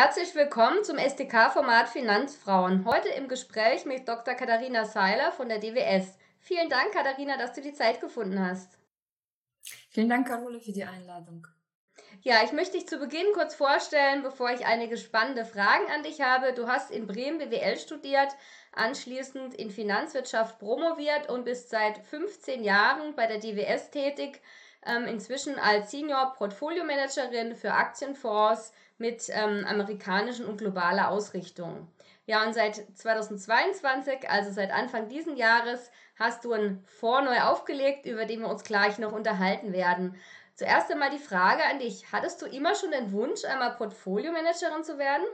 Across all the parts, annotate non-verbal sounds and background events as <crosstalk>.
Herzlich willkommen zum SDK-Format Finanzfrauen. Heute im Gespräch mit Dr. Katharina Seiler von der DWS. Vielen Dank, Katharina, dass du die Zeit gefunden hast. Vielen Dank, Carola, für die Einladung. Ja, ich möchte dich zu Beginn kurz vorstellen, bevor ich einige spannende Fragen an dich habe. Du hast in Bremen BWL studiert, anschließend in Finanzwirtschaft promoviert und bist seit 15 Jahren bei der DWS tätig, ähm, inzwischen als Senior Portfolio Managerin für Aktienfonds mit ähm, amerikanischen und globaler Ausrichtung. Ja, und seit 2022, also seit Anfang diesen Jahres, hast du einen Fonds neu aufgelegt, über den wir uns gleich noch unterhalten werden. Zuerst einmal die Frage an dich. Hattest du immer schon den Wunsch, einmal Portfolio-Managerin zu werden?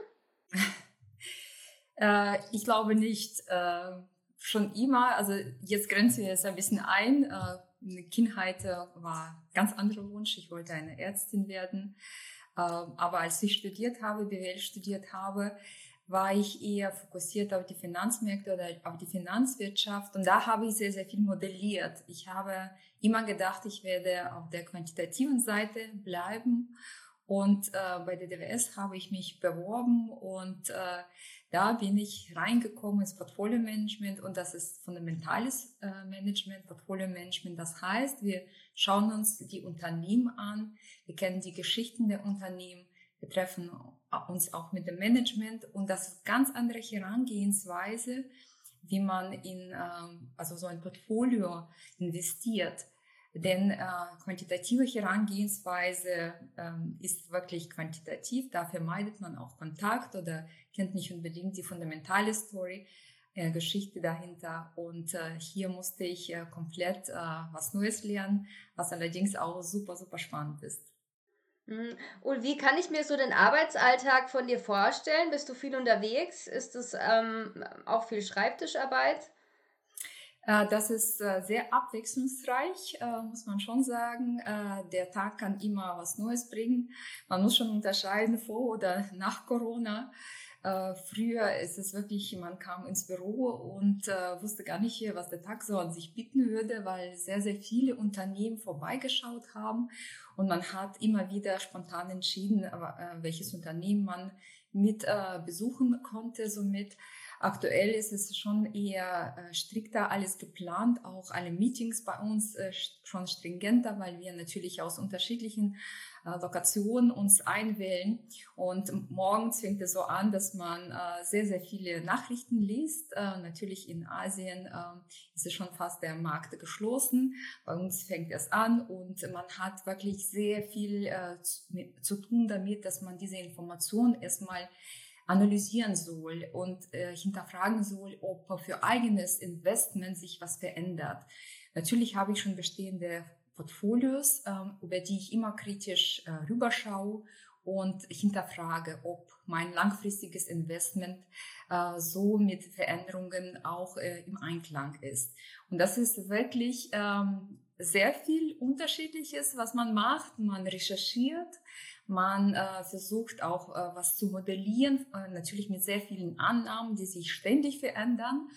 <laughs> äh, ich glaube nicht. Äh, schon immer, also jetzt grenze ich es ein bisschen ein. Äh, Kindheit äh, war ganz anderer Wunsch. Ich wollte eine Ärztin werden. Ähm, aber als ich studiert habe, BWL studiert habe, war ich eher fokussiert auf die Finanzmärkte oder auf die Finanzwirtschaft. Und da habe ich sehr, sehr viel modelliert. Ich habe immer gedacht, ich werde auf der quantitativen Seite bleiben. Und äh, bei der DWS habe ich mich beworben und äh, da bin ich reingekommen ins Portfolio-Management und das ist fundamentales äh, Management, Portfolio-Management. Das heißt, wir schauen uns die Unternehmen an, wir kennen die Geschichten der Unternehmen, wir treffen uns auch mit dem Management und das ist ganz andere Herangehensweise, wie man in ähm, also so ein Portfolio investiert. Denn äh, quantitative Herangehensweise ähm, ist wirklich quantitativ. Da vermeidet man auch Kontakt oder kennt nicht unbedingt die fundamentale Story, äh, Geschichte dahinter. Und äh, hier musste ich äh, komplett äh, was Neues lernen, was allerdings auch super, super spannend ist. Mhm. Und wie kann ich mir so den Arbeitsalltag von dir vorstellen? Bist du viel unterwegs? Ist es ähm, auch viel Schreibtischarbeit? Äh, das ist äh, sehr abwechslungsreich, äh, muss man schon sagen. Der Tag kann immer was Neues bringen. Man muss schon unterscheiden vor oder nach Corona. Früher ist es wirklich, man kam ins Büro und wusste gar nicht, was der Tag so an sich bieten würde, weil sehr, sehr viele Unternehmen vorbeigeschaut haben und man hat immer wieder spontan entschieden, welches Unternehmen man mit besuchen konnte. Somit Aktuell ist es schon eher äh, strikter alles geplant, auch alle Meetings bei uns äh, schon stringenter, weil wir natürlich aus unterschiedlichen äh, Lokationen uns einwählen. Und morgens fängt es so an, dass man äh, sehr, sehr viele Nachrichten liest. Natürlich in Asien ähm, ist es schon fast der Markt geschlossen. Bei uns fängt es an und man hat wirklich sehr viel zu, zu tun damit, dass man diese Information erstmal analysieren soll und äh, hinterfragen soll, ob für eigenes Investment sich was verändert. Natürlich habe ich schon bestehende Portfolios, ähm, über die ich immer kritisch äh, rüberschaue und hinterfrage, ob mein langfristiges Investment äh, so mit Veränderungen auch äh, im Einklang ist. Und das ist wirklich ähm, sehr viel Unterschiedliches, was man macht. Man recherchiert, man äh, versucht auch äh, was zu modellieren, äh, natürlich mit sehr vielen Annahmen, die sich ständig verändern.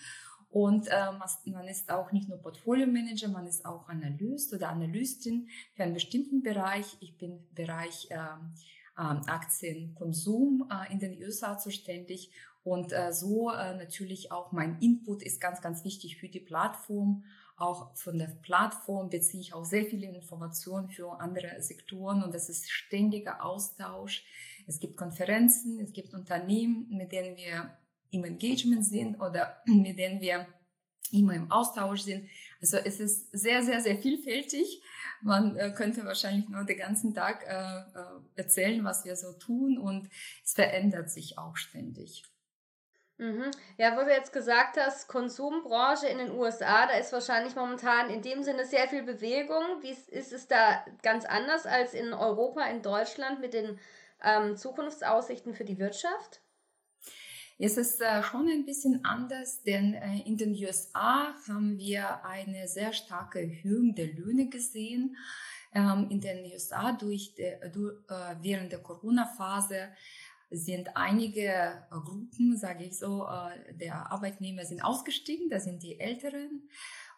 Und äh, man ist auch nicht nur Portfolio-Manager, man ist auch Analyst oder Analystin für einen bestimmten Bereich. Ich bin Bereich äh, äh, Aktienkonsum äh, in den USA zuständig und äh, so äh, natürlich auch mein Input ist ganz, ganz wichtig für die Plattform auch von der Plattform beziehe ich auch sehr viele Informationen für andere Sektoren und das ist ständiger Austausch. Es gibt Konferenzen, es gibt Unternehmen, mit denen wir im Engagement sind oder <clears throat> mit denen wir immer im Austausch sind. Also es ist sehr, sehr, sehr vielfältig. Man äh, könnte wahrscheinlich nur den ganzen Tag äh, äh erzählen, was wir so tun und es verändert sich auch ständig. Mhm. Ja, wo du jetzt gesagt hast, Konsumbranche in den USA, da ist wahrscheinlich momentan in dem Sinne sehr viel Bewegung. Wie ist, es da ganz anders als in Europa, in Deutschland mit den ähm, Zukunftsaussichten für die Wirtschaft? Es ist äh, schon ein bisschen anders, denn äh, in den USA haben wir eine sehr starke Erhöhung der Löhne gesehen. Ähm, in den USA durch, de, durch äh, während der Corona-Phase sind einige Gruppen, sage ich so, äh, der Arbeitnehmer sind ausgestiegen, das sind die Älteren.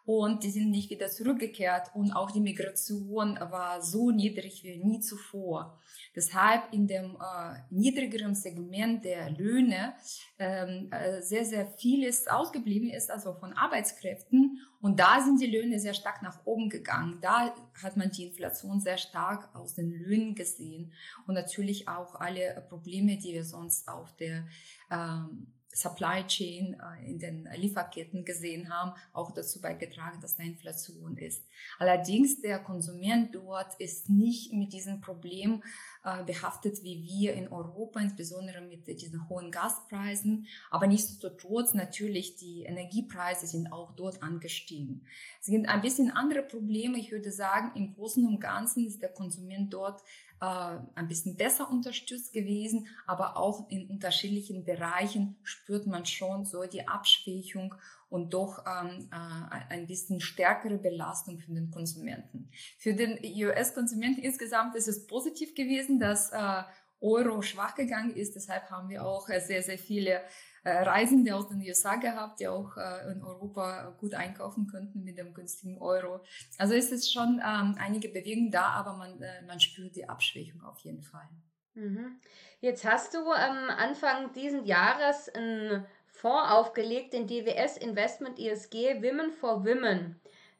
Und die sind nicht wieder zurückgekehrt und auch die Migration war so niedrig wie nie zuvor. Deshalb in dem äh, niedrigeren Segment der Löhne ähm, äh, sehr, sehr vieles ausgeblieben ist, also von Arbeitskräften. Und da sind die Löhne sehr stark nach oben gegangen. Da hat man die Inflation sehr stark aus den Löhnen gesehen. Und natürlich auch alle Probleme, die wir sonst auf der ähm, Supply Chain äh, in den Lieferketten gesehen haben, auch dazu beigetragen, dass da Inflation ist. Allerdings der Konsument dort ist nicht mit diesem Problem äh, behaftet wie wir in Europa, insbesondere mit diesen hohen Gaspreisen. Aber nichtsdestotrotz natürlich die Energiepreise sind auch dort angestiegen. Es sind ein bisschen andere Probleme. Ich würde sagen, im Großen und Ganzen ist der Konsument dort äh, ein bisschen besser unterstützt gewesen, aber auch in unterschiedlichen Bereichen spürt man schon so die Abschwächung und doch ähm, äh, ein bisschen stärkere Belastung für den Konsumenten. Für den US-Konsumenten insgesamt ist es positiv gewesen, dass äh, Euro schwach gegangen ist. Deshalb haben wir auch äh, sehr, sehr viele Reisende aus den USA gehabt, die auch äh, in Europa gut einkaufen könnten mit dem günstigen Euro. Also ist es schon ähm, einige Bewegungen da, aber man, äh, man spürt die Abschwächung auf jeden Fall. Mhm. Jetzt hast du am Anfang diesen Jahres einen Fonds aufgelegt, den DWS Investment ISG Women for Women.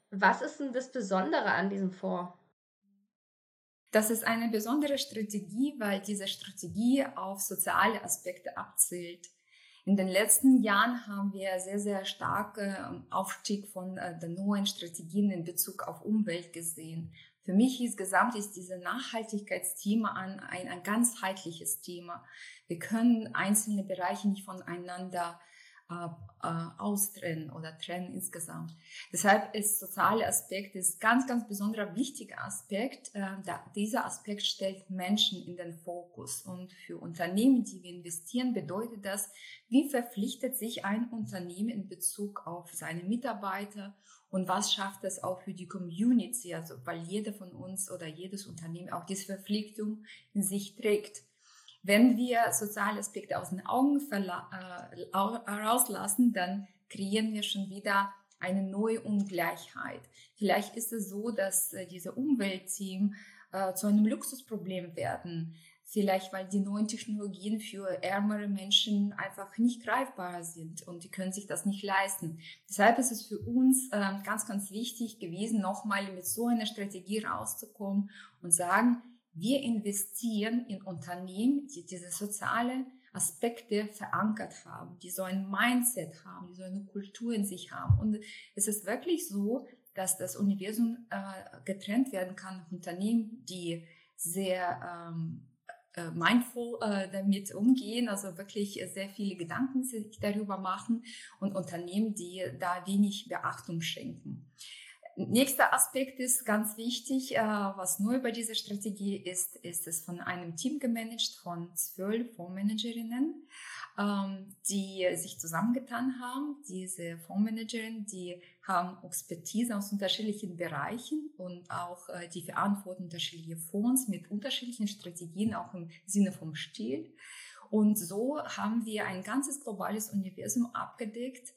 Was ist denn das Besondere an diesem Fonds? Das ist eine besondere Strategie, weil diese Strategie auf soziale Aspekte abzielt. In den letzten Jahren haben wir sehr, sehr starken Aufstieg von äh, den neuen Strategien in Bezug auf Umwelt gesehen. Für mich insgesamt ist dieses Nachhaltigkeitsthema ein, ein, ein ganzheitliches Thema. Wir können einzelne Bereiche nicht voneinander äh, äh, austrennen oder trennen insgesamt. Deshalb ist soziale Aspekt ist ganz, ganz besonderer wichtiger Aspekt. Äh, dieser Aspekt stellt Menschen in den Fokus. Und für Unternehmen, die wir investieren, bedeutet das, wie verpflichtet sich ein Unternehmen in Bezug auf seine Mitarbeiter und was schafft es auch für die Community, also weil jeder von uns oder jedes Unternehmen auch diese Verpflichtung in sich trägt. Wenn wir soziale Aspekte aus den Augen äh, dann kreieren wir schon wieder eine neue Ungleichheit. Vielleicht ist es so, dass äh, diese Umweltthemen äh, zu einem Luxusproblem werden. Vielleicht, weil die neuen Technologien für ärmere Menschen einfach nicht greifbar sind und die können sich das nicht leisten. Deshalb ist es für uns äh, ganz, ganz wichtig gewesen, nochmal mit so einer Strategie rauszukommen und sagen, wir investieren in Unternehmen, die diese sozialen Aspekte verankert haben, die so ein Mindset haben, die so eine Kultur in sich haben. Und es ist wirklich so, dass das Universum äh, getrennt werden kann. Unternehmen, die sehr ähm, äh, mindful äh, damit umgehen, also wirklich sehr viele Gedanken sich darüber machen und Unternehmen, die da wenig Beachtung schenken. Nächster Aspekt ist ganz wichtig, äh, was neu bei dieser Strategie ist, ist es von einem Team gemanagt von zwölf Fondsmanagerinnen, ähm, die sich zusammengetan haben. Diese Fondsmanagerinnen, die haben Expertise aus unterschiedlichen Bereichen und auch äh, die verantworten unterschiedliche Fonds mit unterschiedlichen Strategien, auch im Sinne vom Stil. Und so haben wir ein ganzes globales Universum abgedeckt,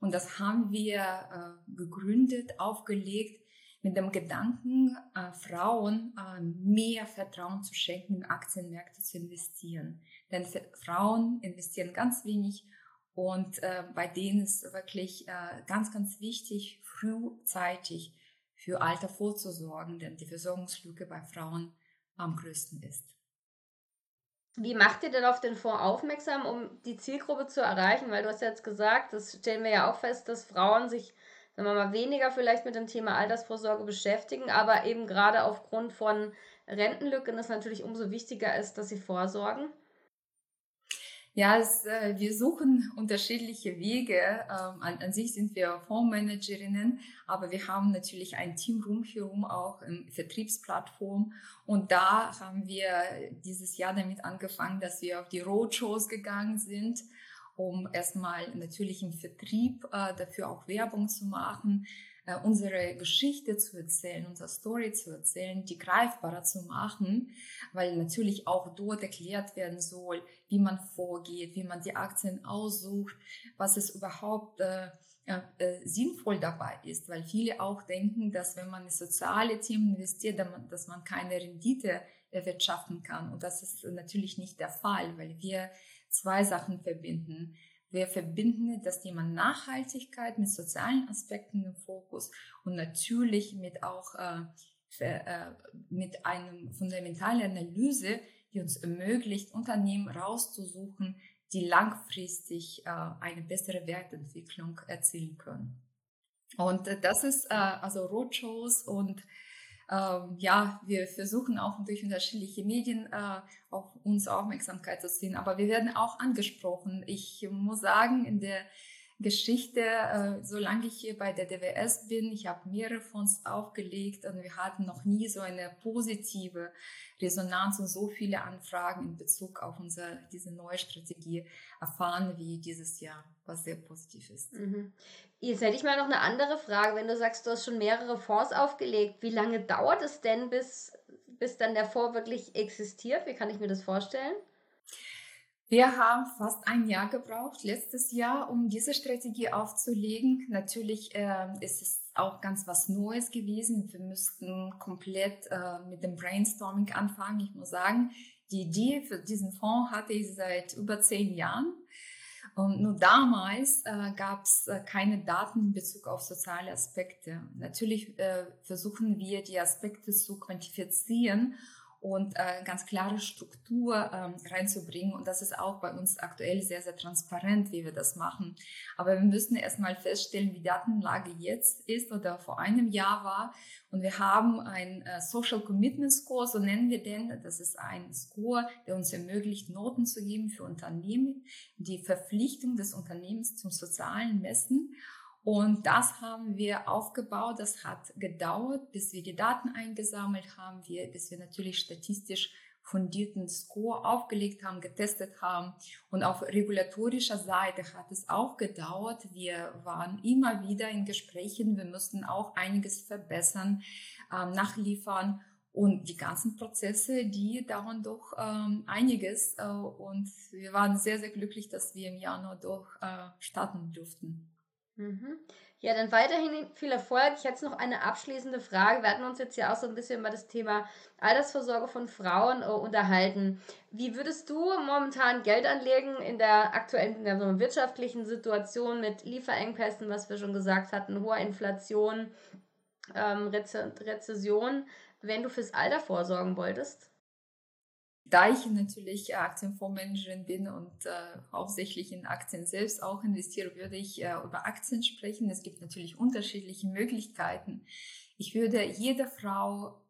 und das haben wir äh, gegründet, aufgelegt mit dem Gedanken, äh, Frauen äh, mehr Vertrauen zu schenken, in Aktienmärkte zu investieren. Denn Frauen investieren ganz wenig und äh, bei denen ist wirklich äh, ganz, ganz wichtig, frühzeitig für Alter vorzusorgen, denn die Versorgungslücke bei Frauen am größten ist. Wie macht ihr denn auf den Fonds aufmerksam, um die Zielgruppe zu erreichen? Weil du hast jetzt gesagt, das stellen wir ja auch fest, dass Frauen sich, sagen wir mal, weniger vielleicht mit dem Thema Altersvorsorge beschäftigen, aber eben gerade aufgrund von Rentenlücken es natürlich umso wichtiger ist, dass sie vorsorgen. Ja, es, äh, wir suchen unterschiedliche Wege. Ähm, an, an, sich sind wir Fondsmanagerinnen, aber wir haben natürlich ein Team rundherum, auch im Vertriebsplattform. Und da haben wir dieses Jahr damit angefangen, dass wir auf die Roadshows gegangen sind, um erstmal natürlich im Vertrieb äh, dafür auch Werbung zu machen, äh, unsere Geschichte zu erzählen, unsere Story zu erzählen, die greifbarer zu machen, weil natürlich auch dort erklärt werden soll, wie man vorgeht, wie man die Aktien aussucht, was es überhaupt äh, äh, sinnvoll dabei ist, weil viele auch denken, dass wenn man in soziale Themen investiert, dass man keine Rendite erwirtschaften kann. Und das ist natürlich nicht der Fall, weil wir zwei Sachen verbinden. Wir verbinden das Thema Nachhaltigkeit mit sozialen Aspekten im Fokus und natürlich mit auch äh, äh, mit einer fundamentalen Analyse, die uns ermöglicht, Unternehmen rauszusuchen, die langfristig äh, eine bessere Wertentwicklung erzielen können. Und äh, das ist äh, also Roadshows und ähm, ja, wir versuchen auch durch unterschiedliche Medien äh, auf uns Aufmerksamkeit zu ziehen, aber wir werden auch angesprochen. Ich muss sagen, in der Geschichte, äh, solange ich hier bei der DWS bin. Ich habe mehrere Fonds aufgelegt und wir hatten noch nie so eine positive Resonanz und so viele Anfragen in Bezug auf unsere, diese neue Strategie erfahren wie dieses Jahr, was sehr positiv ist. Mhm. Jetzt hätte ich mal noch eine andere Frage. Wenn du sagst, du hast schon mehrere Fonds aufgelegt, wie lange dauert es denn, bis, bis dann der Fonds wirklich existiert? Wie kann ich mir das vorstellen? Wir haben fast ein Jahr gebraucht, letztes Jahr, um diese Strategie aufzulegen. Natürlich äh, ist es auch ganz was Neues gewesen. Wir müssten komplett äh, mit dem Brainstorming anfangen. Ich muss sagen, die Idee für diesen Fonds hatte ich seit über zehn Jahren. Und nur damals äh, gab es äh, keine Daten in Bezug auf soziale Aspekte. Natürlich äh, versuchen wir, die Aspekte zu quantifizieren und äh, ganz klare Struktur ähm, reinzubringen. Und das ist auch bei uns aktuell sehr, sehr transparent, wie wir das machen. Aber wir müssen erstmal feststellen, wie die Datenlage jetzt ist oder vor einem Jahr war. Und wir haben ein äh, Social Commitment Score, so nennen wir den. Das ist ein Score, der uns ermöglicht, Noten zu geben für Unternehmen, die Verpflichtung des Unternehmens zum sozialen Messen. Und das haben wir aufgebaut. Das hat gedauert, bis wir die Daten eingesammelt haben, wir, bis wir natürlich statistisch fundierten Score aufgelegt haben, getestet haben. Und auf regulatorischer Seite hat es auch gedauert. Wir waren immer wieder in Gesprächen. Wir mussten auch einiges verbessern, ähm, nachliefern. Und die ganzen Prozesse, die dauern doch ähm, einiges. Äh, und wir waren sehr, sehr glücklich, dass wir im Januar doch äh, starten durften. Mhm. Ja, dann weiterhin viel Erfolg. Ich hätte noch eine abschließende Frage. Wir hatten uns jetzt ja auch so ein bisschen über das Thema Altersvorsorge von Frauen äh, unterhalten. Wie würdest du momentan Geld anlegen in der aktuellen in der wirtschaftlichen Situation mit Lieferengpässen, was wir schon gesagt hatten, hoher Inflation, ähm, Reze Rezession, wenn du fürs Alter vorsorgen wolltest? Da ich natürlich Aktienfondsmanagerin bin und äh, hauptsächlich in Aktien selbst auch investiere, würde ich äh, über Aktien sprechen. Es gibt natürlich unterschiedliche Möglichkeiten. Ich würde jeder Frau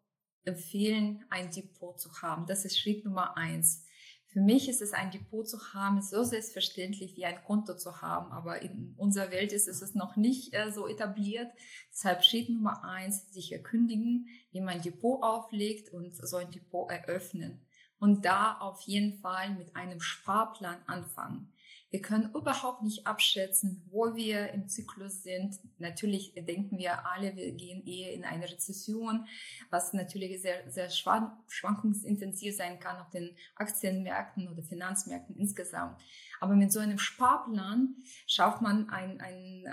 empfehlen, ein Depot zu haben. Das ist Schritt Nummer eins. Für mich ist es ein Depot zu haben, so selbstverständlich wie ein Konto zu haben, aber in unserer Welt ist es noch nicht äh, so etabliert. Deshalb Schritt Nummer eins, sich erkündigen, wie man ein Depot auflegt und so ein Depot eröffnen und da auf jeden Fall mit einem Sparplan anfangen. Wir können überhaupt nicht abschätzen, wo wir im Zyklus sind. Natürlich denken wir alle, wir gehen eher in eine Rezession, was natürlich sehr, sehr schwankungsintensiv sein kann auf den Aktienmärkten oder Finanzmärkten insgesamt. Aber mit so einem Sparplan schafft man ein, ein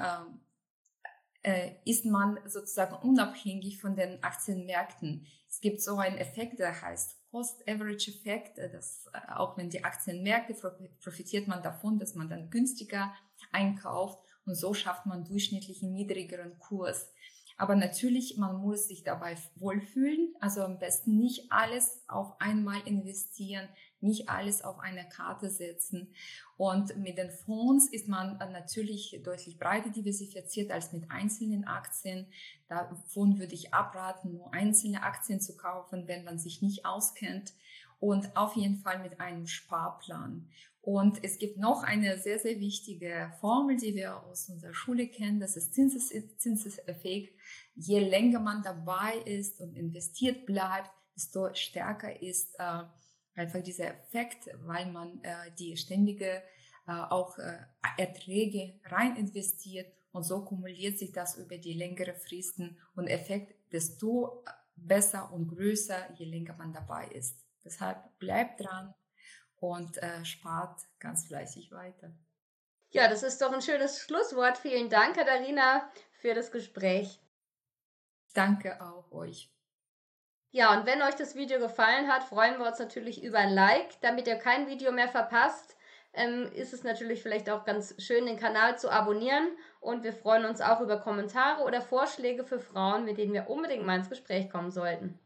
äh, äh ist man sozusagen unabhängig von den Aktienmärkten. Es gibt so einen Effekt, der heißt Cost-Average-Effekt, äh, dass äh, auch wenn die Aktienmärkte profitiert man davon, dass man dann günstiger einkauft und so schafft man durchschnittlich einen niedrigeren Kurs. Aber natürlich, man muss sich dabei wohlfühlen. Also am besten nicht alles auf einmal investieren, nicht alles auf eine Karte setzen. Und mit den Fonds ist man natürlich deutlich breiter diversifiziert als mit einzelnen Aktien. Davon würde ich abraten, nur einzelne Aktien zu kaufen, wenn man sich nicht auskennt. Und auf jeden Fall mit einem Sparplan. Und es gibt noch eine sehr, sehr wichtige Formel, die wir aus unserer Schule kennen. Das ist Zinseseffekt. Je länger man dabei ist und investiert bleibt, desto stärker ist äh, einfach dieser Effekt, weil man äh, die ständige äh, auch äh, Erträge rein investiert und so kumuliert sich das über die längere Fristen und Effekt desto besser und größer, je länger man dabei ist. Deshalb bleibt dran, und äh, spart ganz fleißig weiter. Ja, das ist doch ein schönes Schlusswort. Vielen Dank, Katharina, für das Gespräch. Danke auch euch. Ja, und wenn euch das Video gefallen hat, freuen wir uns natürlich über ein Like. Damit ihr kein Video mehr verpasst, ähm, ist es natürlich vielleicht auch ganz schön, den Kanal zu abonnieren. Und wir freuen uns auch über Kommentare oder Vorschläge für Frauen, mit denen wir unbedingt mal ins Gespräch kommen sollten.